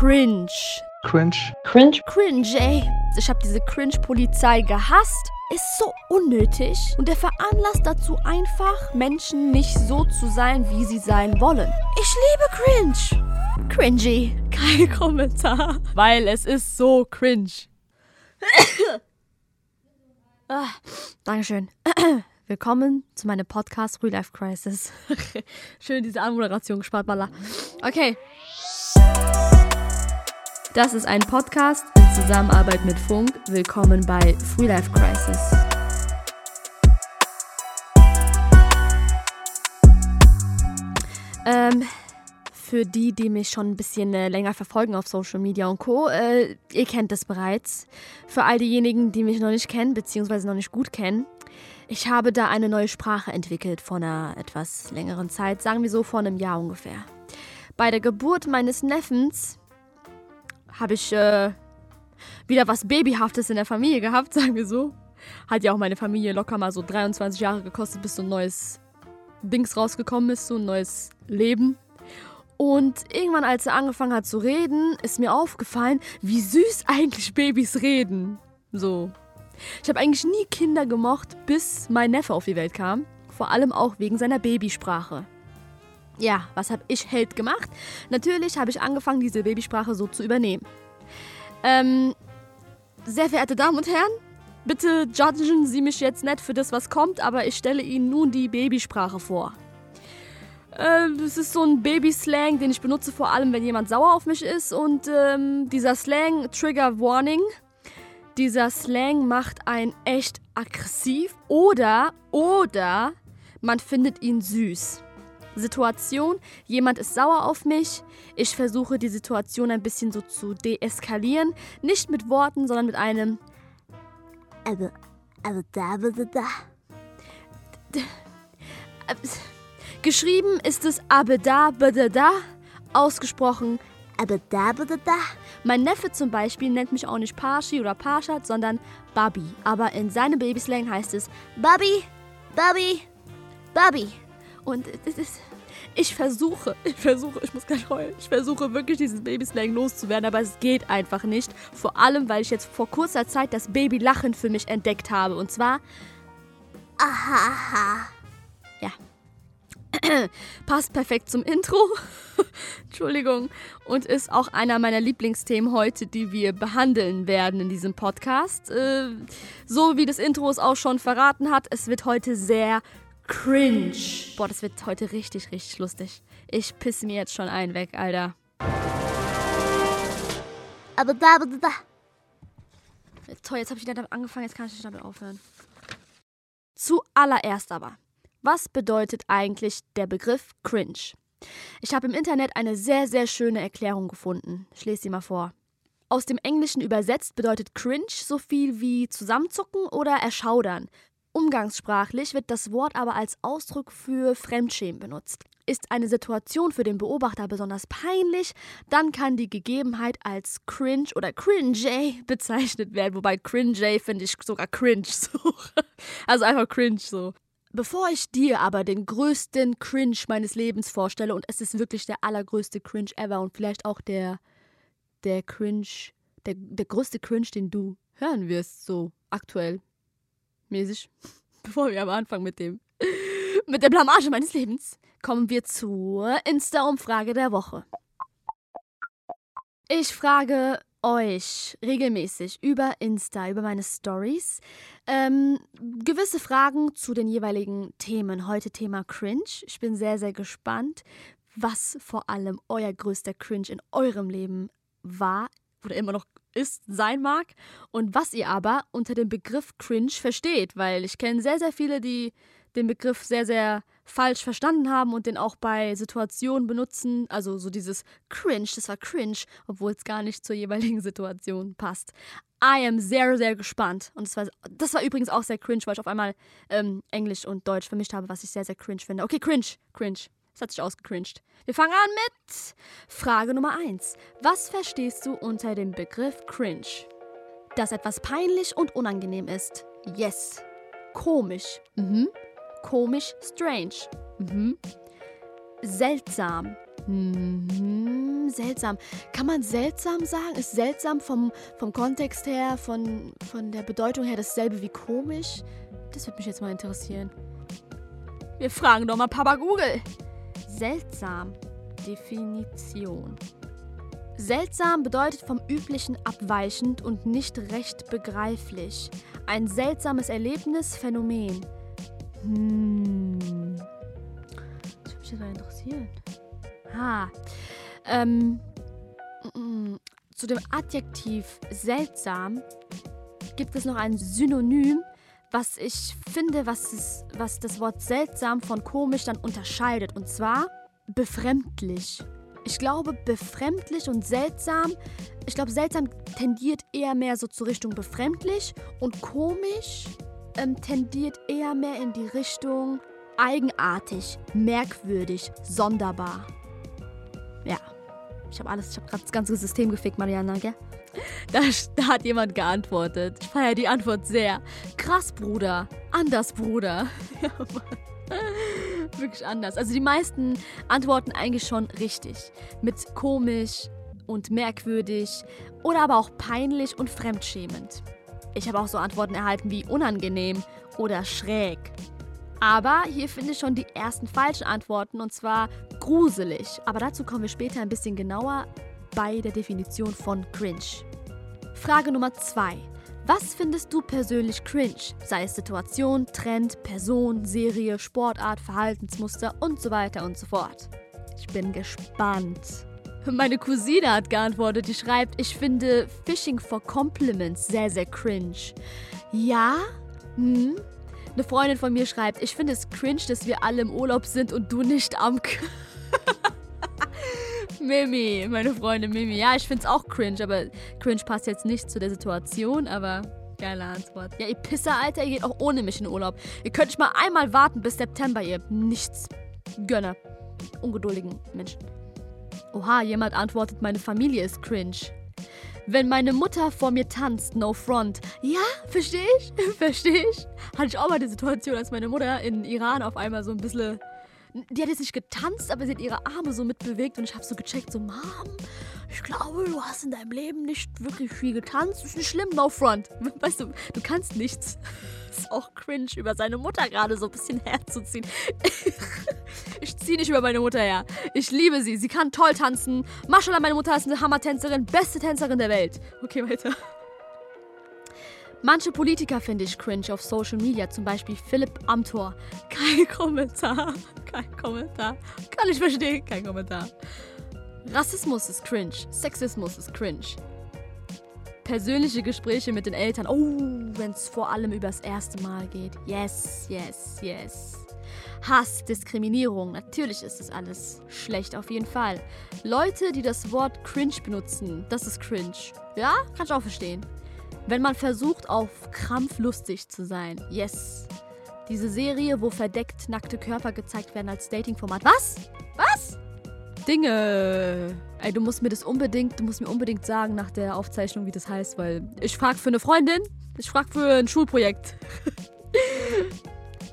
cringe. Cringe. Cringe. Cringe, ey. Ich habe diese Cringe-Polizei gehasst. Ist so unnötig und er veranlasst dazu einfach, Menschen nicht so zu sein, wie sie sein wollen. Ich liebe Cringe. Cringy. Kein Kommentar. Weil es ist so cringe. ah, Dankeschön. Willkommen zu meinem Podcast Real Life Crisis. Schön diese Anmoderation gespart, Balla. Okay. Das ist ein Podcast in Zusammenarbeit mit Funk. Willkommen bei Free Life Crisis. Ähm, für die, die mich schon ein bisschen äh, länger verfolgen auf Social Media und Co., äh, ihr kennt das bereits. Für all diejenigen, die mich noch nicht kennen, beziehungsweise noch nicht gut kennen, ich habe da eine neue Sprache entwickelt vor einer etwas längeren Zeit, sagen wir so vor einem Jahr ungefähr. Bei der Geburt meines Neffens habe ich äh, wieder was Babyhaftes in der Familie gehabt, sagen wir so. Hat ja auch meine Familie locker mal so 23 Jahre gekostet, bis so ein neues Dings rausgekommen ist, so ein neues Leben. Und irgendwann, als er angefangen hat zu reden, ist mir aufgefallen, wie süß eigentlich Babys reden. So. Ich habe eigentlich nie Kinder gemocht, bis mein Neffe auf die Welt kam. Vor allem auch wegen seiner Babysprache. Ja, was habe ich Held gemacht? Natürlich habe ich angefangen, diese Babysprache so zu übernehmen. Ähm, sehr verehrte Damen und Herren, bitte judgen Sie mich jetzt nicht für das, was kommt, aber ich stelle Ihnen nun die Babysprache vor. Ähm, es ist so ein Babyslang, den ich benutze vor allem, wenn jemand sauer auf mich ist. Und ähm, dieser Slang, Trigger Warning, dieser Slang macht einen echt aggressiv oder, oder man findet ihn süß. Situation, jemand ist sauer auf mich, ich versuche die Situation ein bisschen so zu deeskalieren, nicht mit Worten, sondern mit einem also, also da, da, da. Geschrieben ist es abeda, da, ausgesprochen abeda, da. Mein Neffe zum Beispiel nennt mich auch nicht Parshi oder Parshat, sondern Babi. Aber in seinem Babyslang heißt es Babi, Babi, Babi. Und das ist, ich versuche, ich versuche, ich muss gleich heulen, ich versuche wirklich dieses Babyslang loszuwerden, aber es geht einfach nicht. Vor allem, weil ich jetzt vor kurzer Zeit das Babylachen für mich entdeckt habe. Und zwar, aha, ja. Passt perfekt zum Intro. Entschuldigung. Und ist auch einer meiner Lieblingsthemen heute, die wir behandeln werden in diesem Podcast. Äh, so wie das Intro es auch schon verraten hat, es wird heute sehr cringe. Boah, das wird heute richtig, richtig lustig. Ich pisse mir jetzt schon einen weg, Alter. Aber da, da, da. Toll, jetzt habe ich damit angefangen, jetzt kann ich nicht damit aufhören. Zuallererst aber, was bedeutet eigentlich der Begriff cringe? Ich habe im Internet eine sehr, sehr schöne Erklärung gefunden. Ich lese sie mal vor. Aus dem Englischen übersetzt bedeutet cringe so viel wie zusammenzucken oder erschaudern. Umgangssprachlich wird das Wort aber als Ausdruck für Fremdschämen benutzt. Ist eine Situation für den Beobachter besonders peinlich, dann kann die Gegebenheit als cringe oder cringe bezeichnet werden, wobei cringe finde ich sogar cringe so. Also einfach cringe so. Bevor ich dir aber den größten Cringe meines Lebens vorstelle, und es ist wirklich der allergrößte Cringe ever und vielleicht auch der, der Cringe, der, der größte Cringe, den du hören wirst, so aktuell mäßig, bevor wir am Anfang mit dem, mit der Blamage meines Lebens, kommen wir zur Insta-Umfrage der Woche. Ich frage euch regelmäßig über Insta, über meine Stories, ähm, gewisse Fragen zu den jeweiligen Themen. Heute Thema Cringe. Ich bin sehr, sehr gespannt, was vor allem euer größter Cringe in eurem Leben war oder immer noch ist, sein mag und was ihr aber unter dem Begriff cringe versteht, weil ich kenne sehr, sehr viele, die den Begriff sehr, sehr falsch verstanden haben und den auch bei Situationen benutzen. Also so dieses cringe, das war cringe, obwohl es gar nicht zur jeweiligen Situation passt. I am sehr, sehr gespannt. Und das war, das war übrigens auch sehr cringe, weil ich auf einmal ähm, Englisch und Deutsch vermischt habe, was ich sehr, sehr cringe finde. Okay, cringe, cringe. Das hat sich ausgecringed. Wir fangen an mit Frage Nummer 1. Was verstehst du unter dem Begriff cringe? Dass etwas peinlich und unangenehm ist. Yes. Komisch. Mhm. Komisch, strange. Mhm. Seltsam. Mhm. seltsam. Kann man seltsam sagen? Ist seltsam vom, vom Kontext her, von, von der Bedeutung her dasselbe wie komisch? Das würde mich jetzt mal interessieren. Wir fragen doch mal Papa Google. Seltsam. Definition. Seltsam bedeutet vom Üblichen abweichend und nicht recht begreiflich. Ein seltsames Erlebnis, Phänomen. Hm. Das würde mich jetzt mal interessieren. Ha. Ähm. mm, Zu dem Adjektiv seltsam gibt es noch ein Synonym, was ich finde, was, es, was das Wort seltsam von komisch dann unterscheidet. Und zwar befremdlich. Ich glaube, befremdlich und seltsam, ich glaube, seltsam tendiert eher mehr so zur Richtung befremdlich und komisch ähm, tendiert eher mehr in die Richtung eigenartig, merkwürdig, sonderbar. Ja, ich habe alles, ich habe gerade das ganze System gefickt, Mariana, gell? Da, da hat jemand geantwortet. Ich feiere die Antwort sehr. Krass, Bruder. Anders, Bruder. Wirklich anders. Also die meisten antworten eigentlich schon richtig. Mit komisch und merkwürdig oder aber auch peinlich und fremdschämend. Ich habe auch so Antworten erhalten wie unangenehm oder schräg. Aber hier finde ich schon die ersten falschen Antworten und zwar gruselig. Aber dazu kommen wir später ein bisschen genauer bei der Definition von cringe. Frage Nummer 2. Was findest du persönlich cringe? Sei es Situation, Trend, Person, Serie, Sportart, Verhaltensmuster und so weiter und so fort. Ich bin gespannt. Meine Cousine hat geantwortet, die schreibt, ich finde Fishing for Compliments sehr, sehr cringe. Ja? Hm? Eine Freundin von mir schreibt, ich finde es cringe, dass wir alle im Urlaub sind und du nicht am... K Mimi, meine Freundin Mimi. Ja, ich finde es auch cringe, aber cringe passt jetzt nicht zu der Situation, aber geile Antwort. Ja, ihr Pisser, Alter, ihr geht auch ohne mich in Urlaub. Ihr könnt nicht mal einmal warten bis September, ihr nichts Gönner. Ungeduldigen Menschen. Oha, jemand antwortet, meine Familie ist cringe. Wenn meine Mutter vor mir tanzt, no front. Ja, verstehe ich, verstehe ich. Hatte ich auch mal die Situation, als meine Mutter in Iran auf einmal so ein bisschen die hat jetzt nicht getanzt, aber sie hat ihre Arme so mitbewegt und ich habe so gecheckt, so, Mom, ich glaube, du hast in deinem Leben nicht wirklich viel getanzt. Ist nicht schlimm, no front. Weißt du, du kannst nichts. Ist auch cringe, über seine Mutter gerade so ein bisschen herzuziehen. ich ziehe nicht über meine Mutter her. Ich liebe sie. Sie kann toll tanzen. Mashallah, meine Mutter ist eine Hammer-Tänzerin. Beste Tänzerin der Welt. Okay, weiter. Manche Politiker finde ich cringe auf Social Media, zum Beispiel Philipp Amthor. Kein Kommentar. Kein Kommentar. Kann ich verstehen. Kein Kommentar. Rassismus ist cringe. Sexismus ist cringe. Persönliche Gespräche mit den Eltern. Oh, wenn es vor allem übers erste Mal geht. Yes, yes, yes. Hass, Diskriminierung, natürlich ist das alles schlecht, auf jeden Fall. Leute, die das Wort cringe benutzen, das ist cringe. Ja, kann ich auch verstehen. Wenn man versucht, auf Krampf lustig zu sein. Yes. Diese Serie, wo verdeckt nackte Körper gezeigt werden als Datingformat. Was? Was? Dinge. Ey, du musst mir das unbedingt, du musst mir unbedingt sagen nach der Aufzeichnung, wie das heißt, weil ich frag für eine Freundin, ich frag für ein Schulprojekt.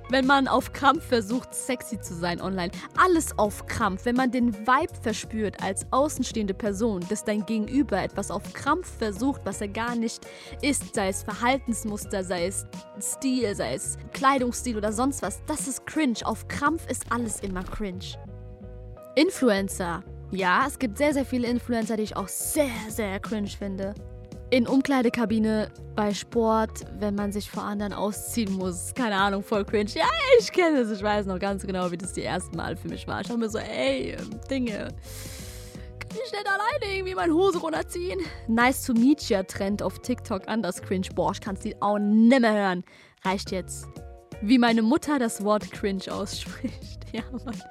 Wenn man auf Krampf versucht, sexy zu sein online. Alles auf Krampf. Wenn man den Vibe verspürt als außenstehende Person, dass dein Gegenüber etwas auf Krampf versucht, was er gar nicht ist, sei es Verhaltensmuster, sei es Stil, sei es Kleidungsstil oder sonst was, das ist cringe. Auf Krampf ist alles immer cringe. Influencer. Ja, es gibt sehr, sehr viele Influencer, die ich auch sehr, sehr cringe finde. In Umkleidekabine bei Sport, wenn man sich vor anderen ausziehen muss. Keine Ahnung, voll cringe. Ja, ich kenne das. Ich weiß noch ganz genau, wie das die ersten Mal für mich war. Ich habe mir so, ey, ähm, Dinge. Kann ich nicht alleine irgendwie meine Hose runterziehen? Nice to meet you Trend auf TikTok anders cringe. Boah, ich kann es auch nimmer hören. Reicht jetzt. Wie meine Mutter das Wort cringe ausspricht. Ja, Mann.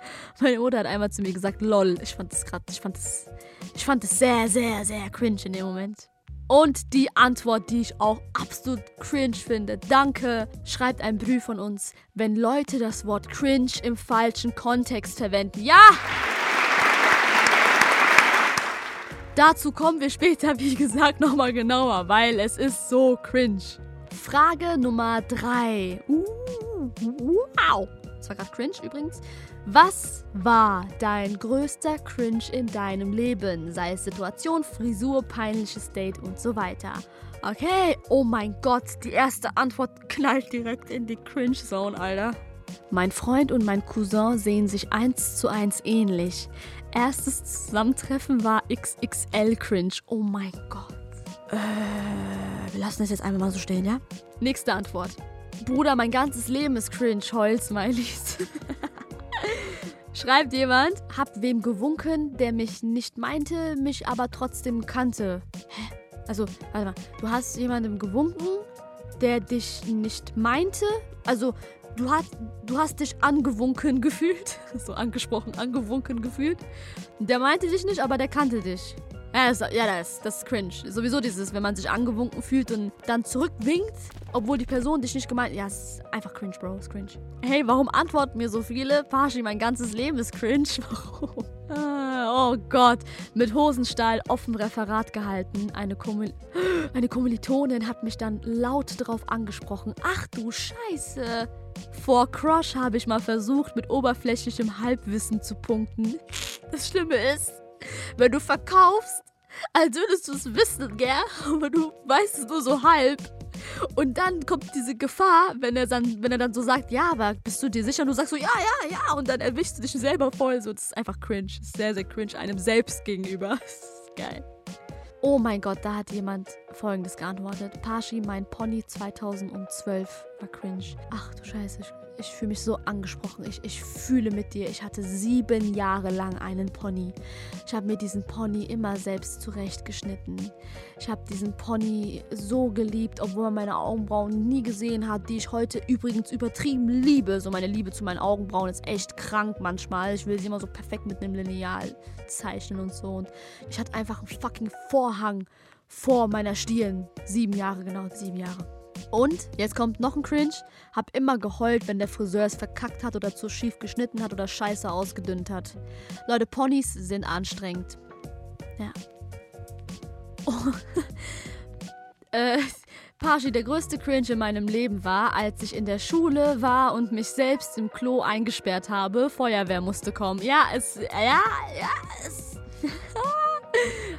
Meine Mutter hat einmal zu mir gesagt, lol. Ich fand das gerade, ich fand das, ich fand das sehr, sehr, sehr cringe in dem Moment. Und die Antwort, die ich auch absolut cringe finde. Danke, schreibt ein Brief von uns, wenn Leute das Wort cringe im falschen Kontext verwenden. Ja! Dazu kommen wir später, wie gesagt, nochmal genauer, weil es ist so cringe. Frage Nummer 3. Uh, wow! Das war gerade cringe übrigens. Was war dein größter Cringe in deinem Leben? Sei es Situation, Frisur, peinliches Date und so weiter. Okay, oh mein Gott, die erste Antwort knallt direkt in die Cringe-Zone, Alter. Mein Freund und mein Cousin sehen sich eins zu eins ähnlich. Erstes Zusammentreffen war XXL Cringe. Oh mein Gott. Äh, wir lassen das jetzt einfach mal so stehen, ja? Nächste Antwort. Bruder, mein ganzes Leben ist cringe. Heul, Smileys. Schreibt jemand, hab wem gewunken, der mich nicht meinte, mich aber trotzdem kannte. Hä? Also, warte mal, du hast jemandem gewunken, der dich nicht meinte? Also, du hast, du hast dich angewunken gefühlt. So angesprochen, angewunken gefühlt. Der meinte dich nicht, aber der kannte dich. Ja, das, ja, das, das ist cringe. Sowieso dieses, wenn man sich angewunken fühlt und dann zurückwinkt, obwohl die Person dich nicht gemeint hat. Ja, es ist einfach cringe, Bro. Ist cringe. Hey, warum antworten mir so viele? Pashi, mein ganzes Leben ist cringe. Warum? Ah, oh Gott. Mit Hosenstahl offen Referat gehalten. Eine, Kommil Eine Kommilitonin hat mich dann laut darauf angesprochen. Ach du Scheiße. Vor Crush habe ich mal versucht, mit oberflächlichem Halbwissen zu punkten. Das Schlimme ist, wenn du verkaufst, als würdest du es wissen, gell? Aber du weißt es nur so halb. Und dann kommt diese Gefahr, wenn er dann, wenn er dann so sagt, ja, aber bist du dir sicher? Und du sagst so, ja, ja, ja. Und dann erwischst du dich selber voll. So, das ist einfach cringe. Sehr, sehr cringe einem selbst gegenüber. Das ist geil. Oh mein Gott, da hat jemand folgendes geantwortet. Pashi, mein Pony 2012 war cringe. Ach du Scheiße, ich ich fühle mich so angesprochen. Ich, ich fühle mit dir. Ich hatte sieben Jahre lang einen Pony. Ich habe mir diesen Pony immer selbst zurechtgeschnitten. Ich habe diesen Pony so geliebt, obwohl man meine Augenbrauen nie gesehen hat, die ich heute übrigens übertrieben liebe. So meine Liebe zu meinen Augenbrauen ist echt krank manchmal. Ich will sie immer so perfekt mit einem Lineal zeichnen und so. Und ich hatte einfach einen fucking Vorhang vor meiner Stirn. Sieben Jahre, genau, sieben Jahre. Und jetzt kommt noch ein Cringe. Hab immer geheult, wenn der Friseur es verkackt hat oder zu schief geschnitten hat oder scheiße ausgedünnt hat. Leute, Ponys sind anstrengend. Ja. Oh. äh, Pashi, der größte Cringe in meinem Leben war, als ich in der Schule war und mich selbst im Klo eingesperrt habe. Feuerwehr musste kommen. Ja, es. Ja, ja, es.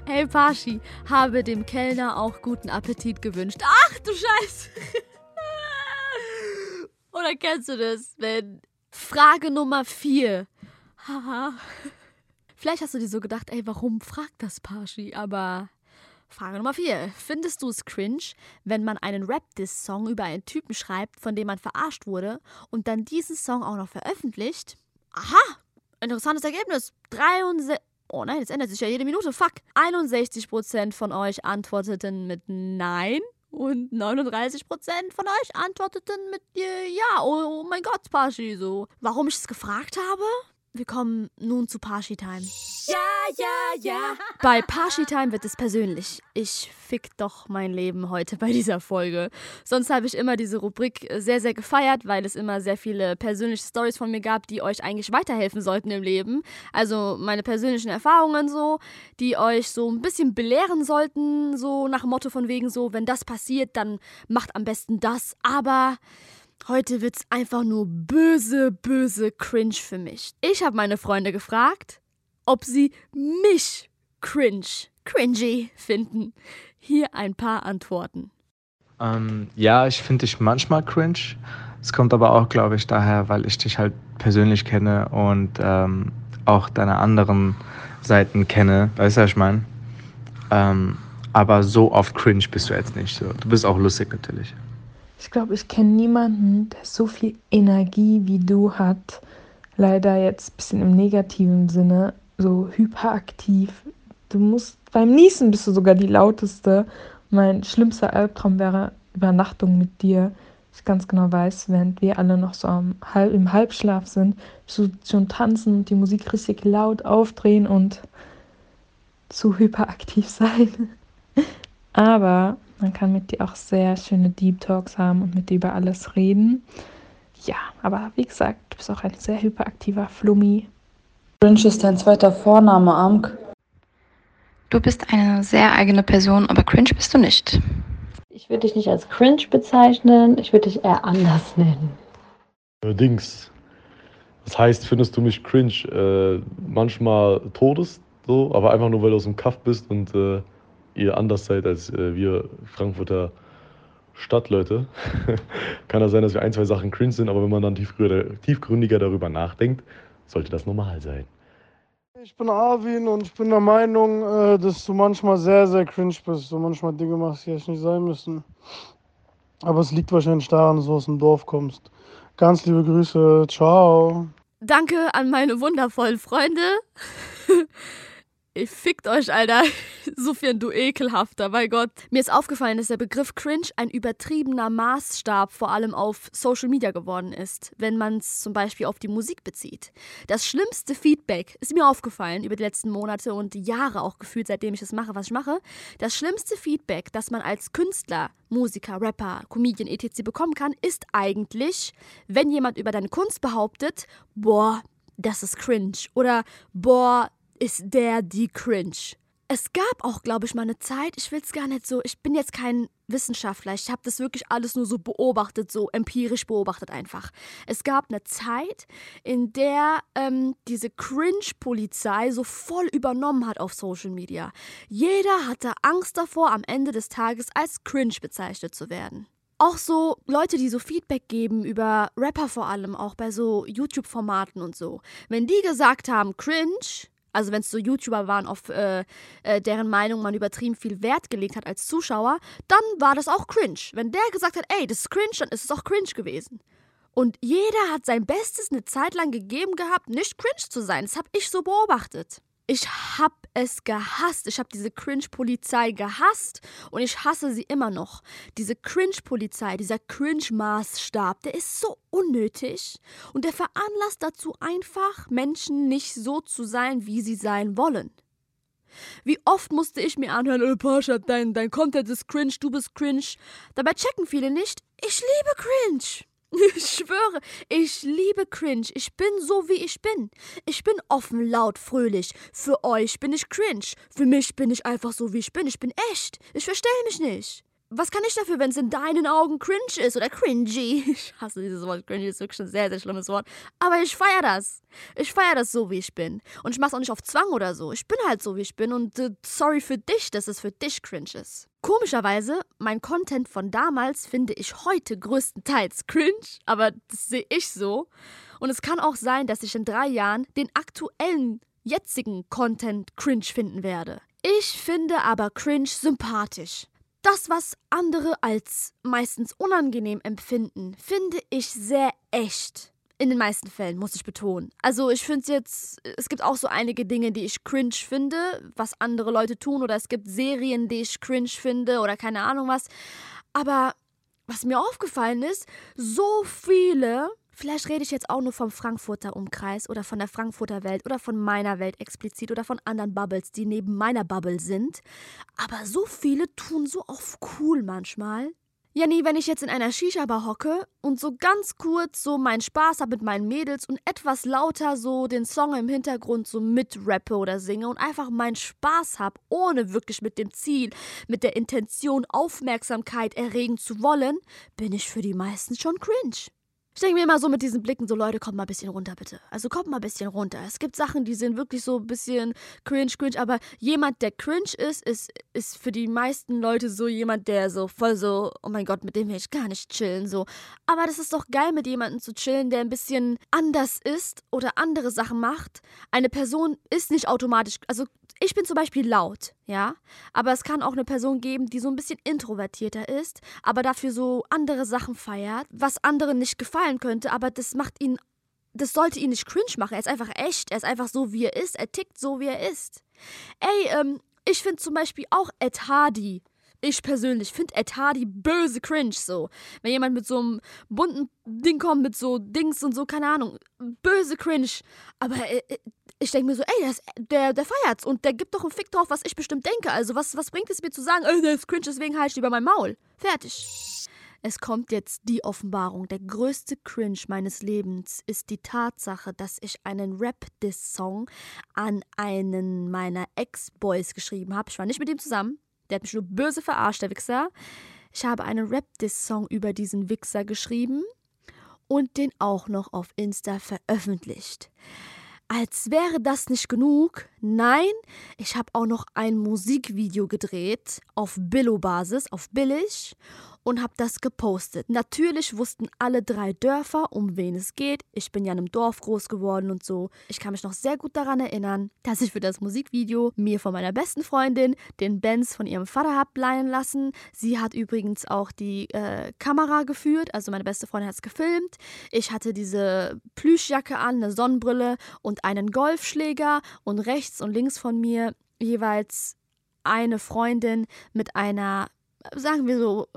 Hey Pashi, habe dem Kellner auch guten Appetit gewünscht. Ach du Scheiße. Oder kennst du das, wenn Frage Nummer 4. Haha. Vielleicht hast du dir so gedacht, ey, warum fragt das Pashi? Aber Frage Nummer 4. Findest du es cringe, wenn man einen Rap-Diss-Song über einen Typen schreibt, von dem man verarscht wurde und dann diesen Song auch noch veröffentlicht? Aha, interessantes Ergebnis. 63, Oh nein, es ändert sich ja jede Minute. Fuck. 61% von euch antworteten mit Nein. Und 39% von euch antworteten mit äh, Ja. Oh, oh mein Gott, Pashi. So. Warum ich es gefragt habe? Wir kommen nun zu Parshi Time. Ja, ja, ja. Bei Parshi Time wird es persönlich. Ich fick doch mein Leben heute bei dieser Folge. Sonst habe ich immer diese Rubrik sehr, sehr gefeiert, weil es immer sehr viele persönliche Stories von mir gab, die euch eigentlich weiterhelfen sollten im Leben. Also meine persönlichen Erfahrungen so, die euch so ein bisschen belehren sollten, so nach Motto von wegen so, wenn das passiert, dann macht am besten das. Aber Heute wird's einfach nur böse, böse cringe für mich. Ich habe meine Freunde gefragt, ob sie mich cringe, cringy finden. Hier ein paar Antworten. Ähm, ja, ich finde dich manchmal cringe. Es kommt aber auch, glaube ich, daher, weil ich dich halt persönlich kenne und ähm, auch deine anderen Seiten kenne. Weißt du, was ich meine? Ähm, aber so oft cringe bist du jetzt nicht. So. Du bist auch lustig natürlich. Ich glaube, ich kenne niemanden, der so viel Energie wie du hat. Leider jetzt ein bisschen im negativen Sinne, so hyperaktiv. Du musst beim Niesen bist du sogar die lauteste. Mein schlimmster Albtraum wäre Übernachtung mit dir. Ich ganz genau weiß, während wir alle noch so am im Halbschlaf sind, so schon tanzen und die Musik richtig laut aufdrehen und zu hyperaktiv sein. Aber man kann mit dir auch sehr schöne Deep Talks haben und mit dir über alles reden. Ja, aber wie gesagt, du bist auch ein sehr hyperaktiver Flummi. Cringe ist dein zweiter Vorname, Amk. Du bist eine sehr eigene Person, aber cringe bist du nicht. Ich würde dich nicht als cringe bezeichnen, ich würde dich eher anders nennen. Allerdings, Das heißt, findest du mich cringe? Äh, manchmal todes, so, aber einfach nur, weil du aus dem Kaff bist und äh, ihr anders seid als äh, wir Frankfurter Stadtleute. Kann das sein, dass wir ein, zwei Sachen cringe sind, aber wenn man dann tiefgründiger darüber nachdenkt, sollte das normal sein. Ich bin Arvin und ich bin der Meinung, äh, dass du manchmal sehr, sehr cringe bist. Du manchmal Dinge machst, die echt nicht sein müssen. Aber es liegt wahrscheinlich daran, dass du aus dem Dorf kommst. Ganz liebe Grüße. Ciao. Danke an meine wundervollen Freunde. Ihr fickt euch, Alter. Sufjan, du ekelhafter, bei Gott. Mir ist aufgefallen, dass der Begriff cringe ein übertriebener Maßstab vor allem auf Social Media geworden ist, wenn man es zum Beispiel auf die Musik bezieht. Das schlimmste Feedback ist mir aufgefallen über die letzten Monate und Jahre auch gefühlt, seitdem ich das mache, was ich mache. Das schlimmste Feedback, das man als Künstler, Musiker, Rapper, Comedian etc. bekommen kann, ist eigentlich, wenn jemand über deine Kunst behauptet, boah, das ist cringe oder boah, ist der die cringe. Es gab auch, glaube ich, mal eine Zeit, ich will es gar nicht so, ich bin jetzt kein Wissenschaftler, ich habe das wirklich alles nur so beobachtet, so empirisch beobachtet einfach. Es gab eine Zeit, in der ähm, diese Cringe-Polizei so voll übernommen hat auf Social Media. Jeder hatte Angst davor, am Ende des Tages als cringe bezeichnet zu werden. Auch so Leute, die so Feedback geben über Rapper vor allem, auch bei so YouTube-Formaten und so. Wenn die gesagt haben, cringe, also wenn es so YouTuber waren, auf äh, äh, deren Meinung man übertrieben viel Wert gelegt hat als Zuschauer, dann war das auch cringe. Wenn der gesagt hat, ey, das ist cringe, dann ist es auch cringe gewesen. Und jeder hat sein Bestes eine Zeit lang gegeben gehabt, nicht cringe zu sein. Das habe ich so beobachtet. Ich hab es gehasst. Ich habe diese Cringe-Polizei gehasst und ich hasse sie immer noch. Diese Cringe-Polizei, dieser Cringe-Maßstab, der ist so unnötig und der veranlasst dazu einfach, Menschen nicht so zu sein, wie sie sein wollen. Wie oft musste ich mir anhören, oh, Pascha, dein, dein Content ist cringe, du bist cringe. Dabei checken viele nicht, ich liebe cringe. Ich schwöre, ich liebe Cringe. Ich bin so, wie ich bin. Ich bin offen, laut, fröhlich. Für euch bin ich cringe. Für mich bin ich einfach so, wie ich bin. Ich bin echt. Ich verstelle mich nicht was kann ich dafür, wenn es in deinen Augen cringe ist oder cringy? Ich hasse dieses Wort. Cringy ist wirklich ein sehr, sehr schlimmes Wort. Aber ich feiere das. Ich feiere das so, wie ich bin. Und ich mache es auch nicht auf Zwang oder so. Ich bin halt so, wie ich bin. Und äh, sorry für dich, dass es für dich cringe ist. Komischerweise, mein Content von damals finde ich heute größtenteils cringe. Aber das sehe ich so. Und es kann auch sein, dass ich in drei Jahren den aktuellen, jetzigen Content cringe finden werde. Ich finde aber cringe sympathisch. Das, was andere als meistens unangenehm empfinden, finde ich sehr echt. In den meisten Fällen, muss ich betonen. Also ich finde es jetzt, es gibt auch so einige Dinge, die ich cringe finde, was andere Leute tun, oder es gibt Serien, die ich cringe finde, oder keine Ahnung was. Aber was mir aufgefallen ist, so viele Vielleicht rede ich jetzt auch nur vom Frankfurter Umkreis oder von der Frankfurter Welt oder von meiner Welt explizit oder von anderen Bubbles, die neben meiner Bubble sind. Aber so viele tun so auf cool manchmal. Ja, nie, wenn ich jetzt in einer Shisha-Bar hocke und so ganz kurz so meinen Spaß habe mit meinen Mädels und etwas lauter so den Song im Hintergrund so mitrappe oder singe und einfach meinen Spaß habe, ohne wirklich mit dem Ziel, mit der Intention, Aufmerksamkeit erregen zu wollen, bin ich für die meisten schon cringe. Ich denke mir immer so mit diesen Blicken, so Leute, kommt mal ein bisschen runter, bitte. Also kommt mal ein bisschen runter. Es gibt Sachen, die sind wirklich so ein bisschen cringe, cringe, aber jemand, der cringe ist, ist, ist für die meisten Leute so jemand, der so voll so, oh mein Gott, mit dem will ich gar nicht chillen, so. Aber das ist doch geil, mit jemandem zu chillen, der ein bisschen anders ist oder andere Sachen macht. Eine Person ist nicht automatisch, also ich bin zum Beispiel laut, ja, aber es kann auch eine Person geben, die so ein bisschen introvertierter ist, aber dafür so andere Sachen feiert, was anderen nicht gefallen könnte, aber das macht ihn, das sollte ihn nicht cringe machen. Er ist einfach echt, er ist einfach so, wie er ist, er tickt so, wie er ist. Ey, ähm, ich finde zum Beispiel auch Ed Hardy ich persönlich finde Ed Hardy böse cringe so. Wenn jemand mit so einem bunten Ding kommt, mit so Dings und so, keine Ahnung. Böse cringe. Aber äh, äh ich denke mir so, ey, ist, der, der feiert's und der gibt doch einen Fick drauf, was ich bestimmt denke. Also was, was bringt es mir zu sagen, ey, der ist cringe, deswegen halte ich lieber mein Maul. Fertig. Es kommt jetzt die Offenbarung. Der größte Cringe meines Lebens ist die Tatsache, dass ich einen Rap-Diss-Song an einen meiner Ex-Boys geschrieben habe. Ich war nicht mit ihm zusammen. Der hat mich nur böse verarscht, der Wichser. Ich habe einen Rap-Diss-Song über diesen Wichser geschrieben und den auch noch auf Insta veröffentlicht. Als wäre das nicht genug, nein, ich habe auch noch ein Musikvideo gedreht auf Billo-Basis, auf billig und habe das gepostet. Natürlich wussten alle drei Dörfer, um wen es geht. Ich bin ja in einem Dorf groß geworden und so. Ich kann mich noch sehr gut daran erinnern, dass ich für das Musikvideo mir von meiner besten Freundin den Benz von ihrem Vater habe leihen lassen. Sie hat übrigens auch die äh, Kamera geführt, also meine beste Freundin hat es gefilmt. Ich hatte diese Plüschjacke an, eine Sonnenbrille und einen Golfschläger und rechts und links von mir jeweils eine Freundin mit einer, sagen wir so,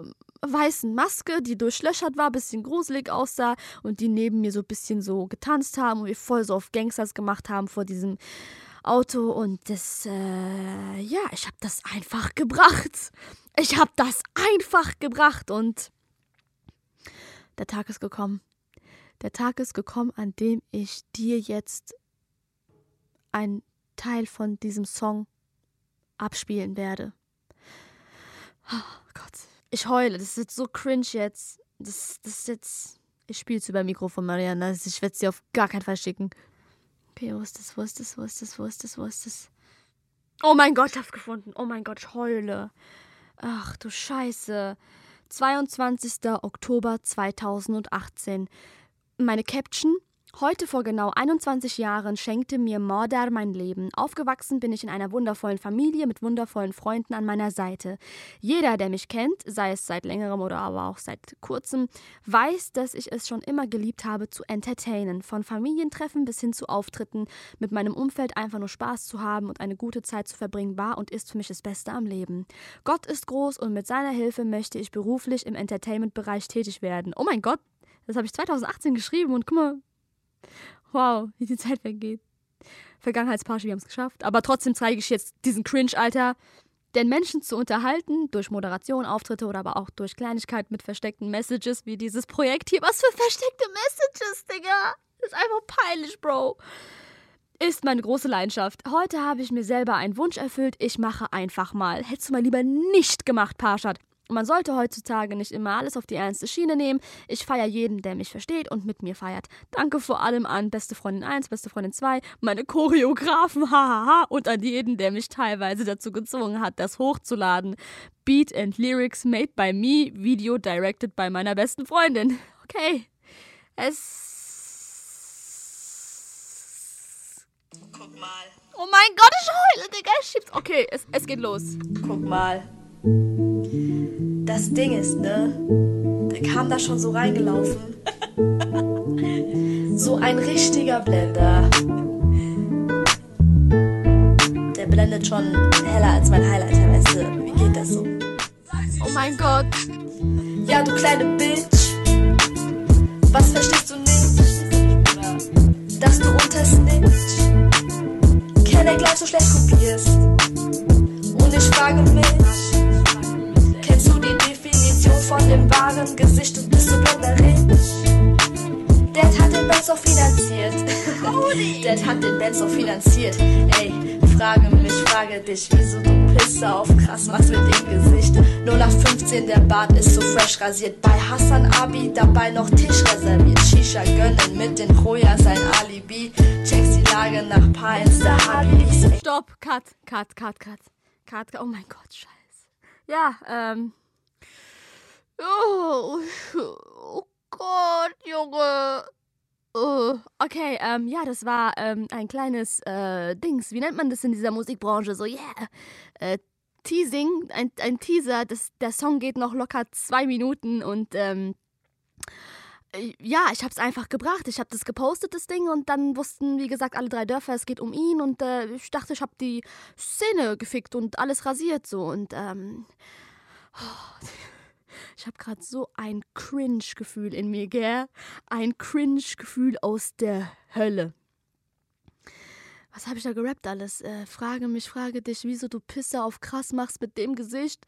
weißen Maske, die durchlöchert war, bisschen gruselig aussah und die neben mir so ein bisschen so getanzt haben und wir voll so auf Gangsters gemacht haben vor diesem Auto und das, äh, ja, ich habe das einfach gebracht. Ich habe das einfach gebracht und der Tag ist gekommen. Der Tag ist gekommen, an dem ich dir jetzt einen Teil von diesem Song abspielen werde. Oh Gott. Ich heule. Das ist jetzt so cringe jetzt. Das, das ist jetzt. Ich spiele es über Mikrofon, Mariana. Also ich werde es dir auf gar keinen Fall schicken. Okay, wo ist das? Wo ist das? Wo ist das? Wo ist das? Wo ist das? Oh mein Gott, ich hab's gefunden. Oh mein Gott, ich heule. Ach du Scheiße. 22. Oktober 2018. Meine Caption. Heute vor genau 21 Jahren schenkte mir Mordar mein Leben. Aufgewachsen bin ich in einer wundervollen Familie mit wundervollen Freunden an meiner Seite. Jeder, der mich kennt, sei es seit längerem oder aber auch seit kurzem, weiß, dass ich es schon immer geliebt habe zu entertainen. Von Familientreffen bis hin zu Auftritten, mit meinem Umfeld einfach nur Spaß zu haben und eine gute Zeit zu verbringen, war und ist für mich das Beste am Leben. Gott ist groß und mit seiner Hilfe möchte ich beruflich im Entertainment-Bereich tätig werden. Oh mein Gott, das habe ich 2018 geschrieben und guck mal, Wow, wie die Zeit weggeht. Vergangenheitsparsche, wir haben es geschafft. Aber trotzdem zeige ich jetzt diesen Cringe, Alter. Denn Menschen zu unterhalten, durch Moderation, Auftritte oder aber auch durch Kleinigkeit mit versteckten Messages, wie dieses Projekt hier. Was für versteckte Messages, Digga? Das ist einfach peinlich, Bro. Ist meine große Leidenschaft. Heute habe ich mir selber einen Wunsch erfüllt. Ich mache einfach mal. Hättest du mal lieber nicht gemacht, Parshad. Man sollte heutzutage nicht immer alles auf die ernste Schiene nehmen. Ich feiere jeden, der mich versteht und mit mir feiert. Danke vor allem an beste Freundin 1, beste Freundin 2, meine Choreografen, hahaha, und an jeden, der mich teilweise dazu gezwungen hat, das hochzuladen. Beat and Lyrics made by me, Video directed by meiner besten Freundin. Okay. Es. Guck mal. Oh mein Gott, ich heule, Digga. Schieb's. Okay, es, es geht los. Guck mal. Das Ding ist, ne? Der kam da schon so reingelaufen. so ein richtiger Blender. Der blendet schon heller als mein Highlighter, weißt du? Wie geht das so? Oh mein Gott. Ja, du kleine Bitch. Was verstehst du nicht? Der Bart ist so fresh rasiert. Bei Hassan Abi dabei noch Tisch reserviert. Shisha gönnen mit den Chojas ein Alibi. Checkst die Lage nach paar Insta-Habis. Stopp, cut, cut, cut, cut. Cut, oh mein Gott, scheiße. Ja, ähm. Oh, oh Gott, Junge. Oh, okay, ähm, ja, das war ähm, ein kleines äh, Dings. Wie nennt man das in dieser Musikbranche? So, yeah. Äh, Teasing, ein, ein Teaser. Das, der Song geht noch locker zwei Minuten und ähm, äh, ja, ich habe es einfach gebracht. Ich habe das gepostet, das Ding, und dann wussten, wie gesagt, alle drei Dörfer, es geht um ihn. Und äh, ich dachte, ich habe die Szene gefickt und alles rasiert so. Und ähm, oh, ich habe gerade so ein Cringe-Gefühl in mir, gell? Ein Cringe-Gefühl aus der Hölle. Was habe ich da gerappt alles? Äh, frage mich, frage dich, wieso du Pisse auf krass machst mit dem Gesicht.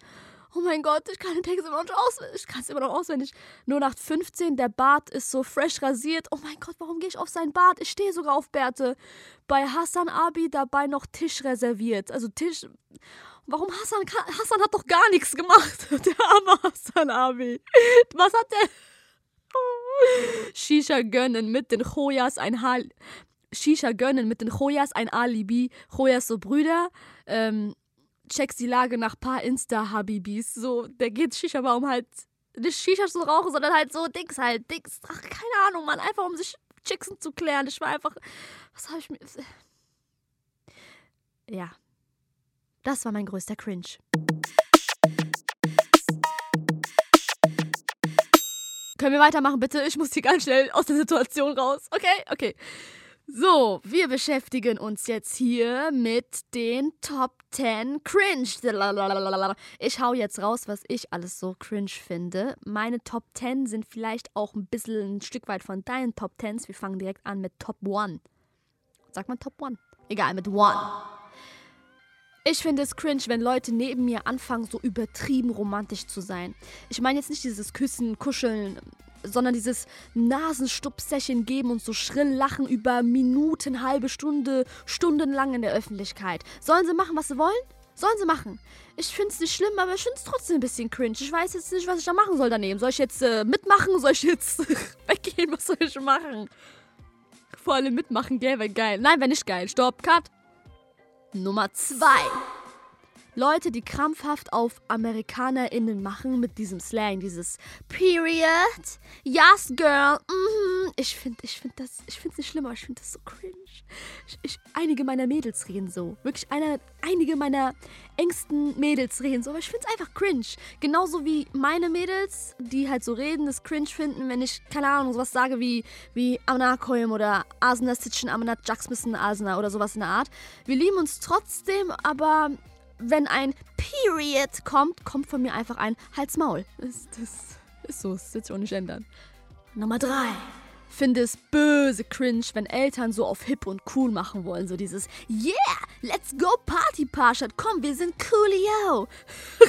Oh mein Gott, ich kann den Text immer noch auswendig. Ich kann es immer noch auswendig. Nur nach 15, der Bart ist so fresh rasiert. Oh mein Gott, warum gehe ich auf seinen Bart? Ich stehe sogar auf Bärte. Bei Hassan Abi dabei noch Tisch reserviert. Also Tisch. Warum Hassan? Hassan hat doch gar nichts gemacht. Der arme Hassan Abi. Was hat der. Shisha gönnen mit den Choyas ein Hal Shisha gönnen mit den Choyas ein Alibi. Choyas so Brüder. Ähm, checkst die Lage nach paar Insta-Habibis. So, der geht Shisha-Baum halt nicht Shisha zu rauchen, sondern halt so Dings halt. Dings. Ach, keine Ahnung, Mann. Einfach um sich Chicksen zu klären. Ich war einfach. Was habe ich mir. Ja. Das war mein größter Cringe. Können wir weitermachen, bitte? Ich muss hier ganz schnell aus der Situation raus. Okay, okay. So, wir beschäftigen uns jetzt hier mit den Top 10 Cringe. Ich hau jetzt raus, was ich alles so cringe finde. Meine Top 10 sind vielleicht auch ein bisschen ein Stück weit von deinen Top 10s. Wir fangen direkt an mit Top 1. Sag mal Top 1. Egal, mit 1. Ich finde es cringe, wenn Leute neben mir anfangen, so übertrieben romantisch zu sein. Ich meine jetzt nicht dieses Küssen, Kuscheln, sondern dieses Nasenstupsächen geben und so schrill lachen über Minuten, halbe Stunde, stundenlang in der Öffentlichkeit. Sollen sie machen, was sie wollen? Sollen sie machen. Ich finde es nicht schlimm, aber ich finde es trotzdem ein bisschen cringe. Ich weiß jetzt nicht, was ich da machen soll daneben. Soll ich jetzt äh, mitmachen? Soll ich jetzt weggehen? Was soll ich machen? Vor allem mitmachen, gell? Wäre geil. Nein, wäre nicht geil. Stopp, cut. Nummer 2. Leute, die krampfhaft auf AmerikanerInnen machen mit diesem Slang, dieses Period, yes girl, mhm. Ich finde ich find das, ich finde es nicht schlimm, aber ich finde das so cringe. Ich, ich, einige meiner Mädels reden so. Wirklich eine, einige meiner engsten Mädels reden so, aber ich finde es einfach cringe. Genauso wie meine Mädels, die halt so reden, das cringe finden, wenn ich, keine Ahnung, sowas sage wie, wie Amna Koyim oder Asna Sitchen, Amna Jacksmissen Asna oder sowas in der Art. Wir lieben uns trotzdem, aber wenn ein Period kommt, kommt von mir einfach ein Halsmaul. Das, das ist so, das wird sich auch nicht ändern. Nummer drei. Finde es böse cringe, wenn Eltern so auf hip und cool machen wollen. So dieses Yeah, let's go Party Parshad. Komm, wir sind coolio.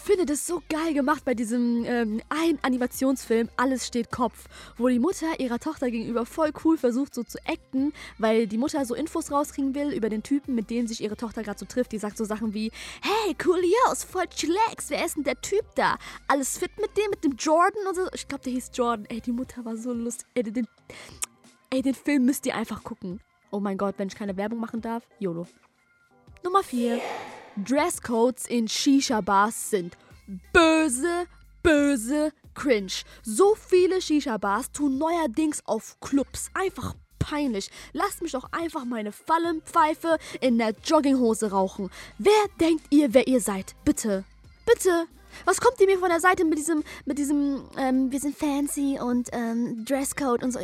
finde das so geil gemacht bei diesem ähm, ein Animationsfilm Alles steht Kopf, wo die Mutter ihrer Tochter gegenüber voll cool versucht so zu acten, weil die Mutter so Infos rauskriegen will über den Typen, mit dem sich ihre Tochter gerade so trifft. Die sagt so Sachen wie, hey, coolios, voll chillax, wer ist denn der Typ da? Alles fit mit dem, mit dem Jordan und so. Ich glaube, der hieß Jordan. Ey, die Mutter war so lustig. Ey, den, ey, den Film müsst ihr einfach gucken. Oh mein Gott, wenn ich keine Werbung machen darf, YOLO. Nummer 4. Dresscodes in Shisha-Bars sind böse, böse cringe. So viele Shisha-Bars tun neuerdings auf Clubs. Einfach peinlich. Lasst mich doch einfach meine Fallenpfeife in der Jogginghose rauchen. Wer denkt ihr, wer ihr seid? Bitte. Bitte. Was kommt ihr mir von der Seite mit diesem, mit diesem, ähm, wir sind fancy und ähm, Dresscode und so?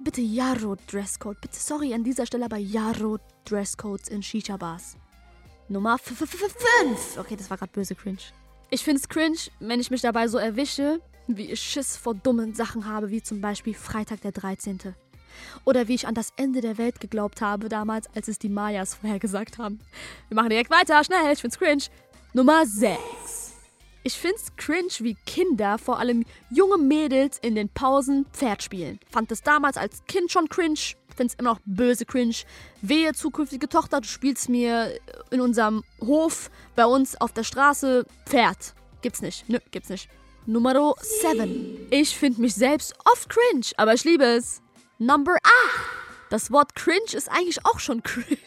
Bitte Yaro Dresscode. Bitte, sorry an dieser Stelle, aber Yaro Dresscodes in Shisha-Bars. Nummer 5. Okay, das war gerade böse cringe. Ich finde es cringe, wenn ich mich dabei so erwische, wie ich Schiss vor dummen Sachen habe, wie zum Beispiel Freitag der 13. Oder wie ich an das Ende der Welt geglaubt habe damals, als es die Mayas vorhergesagt haben. Wir machen direkt weiter, schnell, ich find's cringe. Nummer 6. Ich find's cringe, wie Kinder, vor allem junge Mädels, in den Pausen Pferd spielen. Fand es damals als Kind schon cringe, finde es immer noch böse cringe. Wehe, zukünftige Tochter, du spielst mir in unserem Hof bei uns auf der Straße Pferd. Gibt's nicht. Nö, gibt's nicht. Nummer 7. Ich finde mich selbst oft cringe, aber ich liebe es. Number 8. Das Wort cringe ist eigentlich auch schon cringe.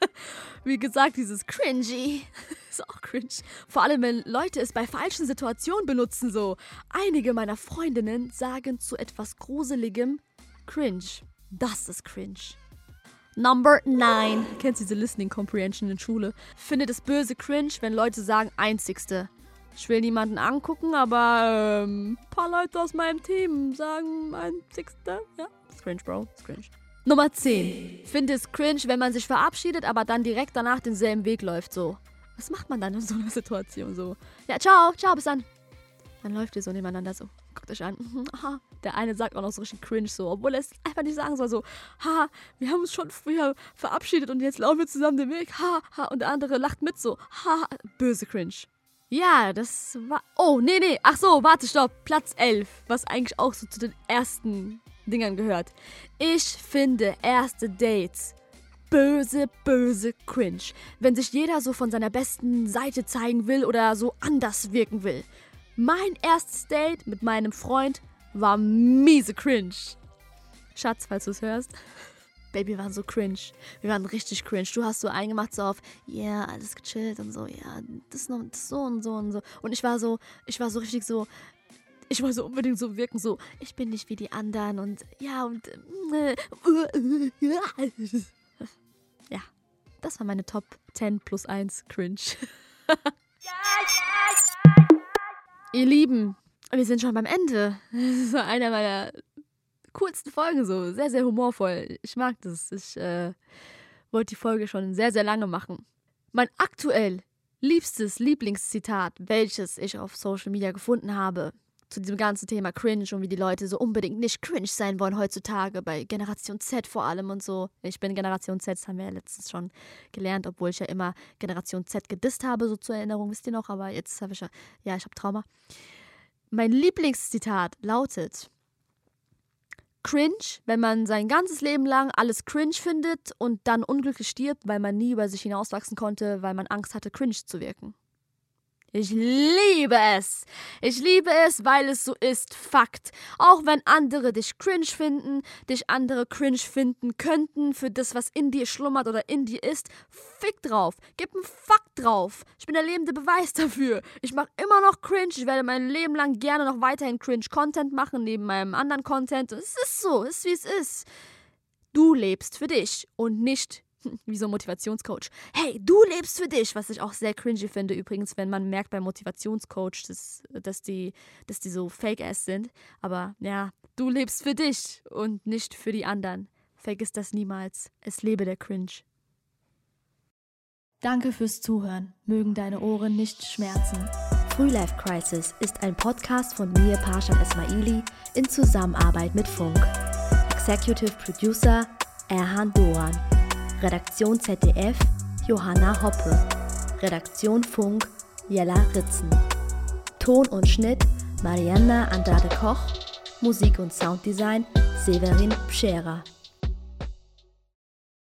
Wie gesagt, dieses cringy ist auch cringe. Vor allem, wenn Leute es bei falschen Situationen benutzen, so. Einige meiner Freundinnen sagen zu etwas Gruseligem cringe. Das ist cringe. Number 9. Kennst du diese Listening Comprehension in Schule? Finde es böse cringe, wenn Leute sagen einzigste. Ich will niemanden angucken, aber ähm, ein paar Leute aus meinem Team sagen einzigste. Ja, ist cringe, Bro. Ist cringe. Nummer 10. Finde es cringe, wenn man sich verabschiedet, aber dann direkt danach denselben Weg läuft, so. Was macht man dann in so einer Situation so? Ja, ciao, ciao, bis dann. Dann läuft ihr so nebeneinander so. Guckt euch an. Der eine sagt auch noch so richtig cringe so, obwohl er es einfach nicht sagen soll. So, haha, wir haben uns schon früher verabschiedet und jetzt laufen wir zusammen den Weg. Ha, ha. Und der andere lacht mit so. Ha, böse cringe. Ja, das war. Oh, nee, nee. Ach so, warte, stopp. Platz 11. Was eigentlich auch so zu den ersten Dingern gehört. Ich finde erste Dates böse, böse cringe. Wenn sich jeder so von seiner besten Seite zeigen will oder so anders wirken will. Mein erstes Date mit meinem Freund war miese cringe. Schatz, falls du es hörst. Baby, wir waren so cringe. Wir waren richtig cringe. Du hast so eingemacht, so auf, ja, yeah, alles gechillt und so, ja, das, noch, das so und so und so. Und ich war so, ich war so richtig so, ich wollte so unbedingt so wirken, so, ich bin nicht wie die anderen und ja, und äh, ja, das war meine Top 10 plus 1 Cringe. Ihr Lieben, wir sind schon beim Ende. Das ist einer meiner coolsten Folgen, so sehr, sehr humorvoll. Ich mag das. Ich äh, wollte die Folge schon sehr, sehr lange machen. Mein aktuell liebstes Lieblingszitat, welches ich auf Social Media gefunden habe, zu diesem ganzen Thema Cringe und wie die Leute so unbedingt nicht cringe sein wollen heutzutage, bei Generation Z vor allem und so. Ich bin Generation Z, das haben wir ja letztens schon gelernt, obwohl ich ja immer Generation Z gedisst habe, so zur Erinnerung, wisst ihr noch, aber jetzt habe ich ja, ja, ich habe Trauma. Mein Lieblingszitat lautet, cringe, wenn man sein ganzes Leben lang alles cringe findet und dann unglücklich stirbt, weil man nie über sich hinauswachsen konnte, weil man Angst hatte, cringe zu wirken. Ich liebe es. Ich liebe es, weil es so ist. Fakt. Auch wenn andere dich cringe finden, dich andere cringe finden könnten für das, was in dir schlummert oder in dir ist, fick drauf. Gib einen Fakt drauf. Ich bin der lebende Beweis dafür. Ich mache immer noch cringe. Ich werde mein Leben lang gerne noch weiterhin cringe Content machen, neben meinem anderen Content. Es ist so. Es ist wie es ist. Du lebst für dich und nicht wie so ein Motivationscoach. Hey, du lebst für dich, was ich auch sehr cringy finde übrigens, wenn man merkt beim Motivationscoach, dass, dass, die, dass die so fake-ass sind. Aber ja, du lebst für dich und nicht für die anderen. Vergiss das niemals. Es lebe der Cringe. Danke fürs Zuhören. Mögen deine Ohren nicht schmerzen. Frühlife Crisis ist ein Podcast von mir, Parshad Esmaili, in Zusammenarbeit mit Funk. Executive Producer Erhan Doran. Redaktion ZDF Johanna Hoppe. Redaktion Funk Jella Ritzen. Ton und Schnitt Marianna Andrade Koch. Musik und Sounddesign Severin Pschera.